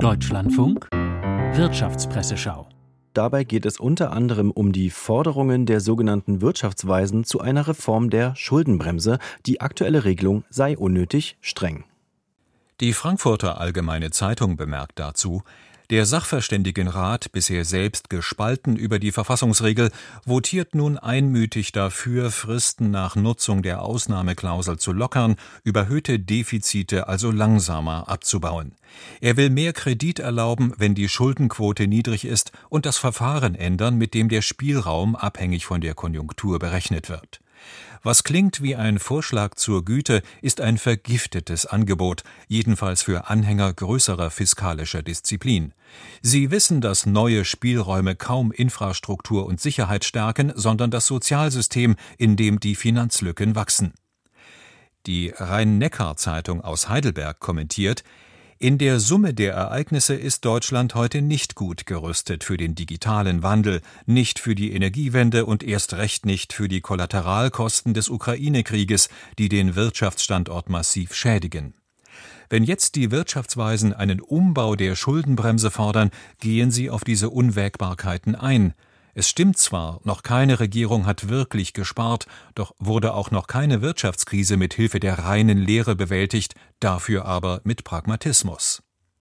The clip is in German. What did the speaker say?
Deutschlandfunk Wirtschaftspresseschau Dabei geht es unter anderem um die Forderungen der sogenannten Wirtschaftsweisen zu einer Reform der Schuldenbremse. Die aktuelle Regelung sei unnötig streng. Die Frankfurter Allgemeine Zeitung bemerkt dazu, der Sachverständigenrat, bisher selbst gespalten über die Verfassungsregel, votiert nun einmütig dafür, Fristen nach Nutzung der Ausnahmeklausel zu lockern, überhöhte Defizite also langsamer abzubauen. Er will mehr Kredit erlauben, wenn die Schuldenquote niedrig ist, und das Verfahren ändern, mit dem der Spielraum abhängig von der Konjunktur berechnet wird. Was klingt wie ein Vorschlag zur Güte, ist ein vergiftetes Angebot, jedenfalls für Anhänger größerer fiskalischer Disziplin. Sie wissen, dass neue Spielräume kaum Infrastruktur und Sicherheit stärken, sondern das Sozialsystem, in dem die Finanzlücken wachsen. Die Rhein-Neckar-Zeitung aus Heidelberg kommentiert, in der Summe der Ereignisse ist Deutschland heute nicht gut gerüstet für den digitalen Wandel, nicht für die Energiewende und erst recht nicht für die Kollateralkosten des Ukraine-Krieges, die den Wirtschaftsstandort massiv schädigen. Wenn jetzt die Wirtschaftsweisen einen Umbau der Schuldenbremse fordern, gehen sie auf diese Unwägbarkeiten ein. Es stimmt zwar, noch keine Regierung hat wirklich gespart, doch wurde auch noch keine Wirtschaftskrise mit Hilfe der reinen Lehre bewältigt, dafür aber mit Pragmatismus.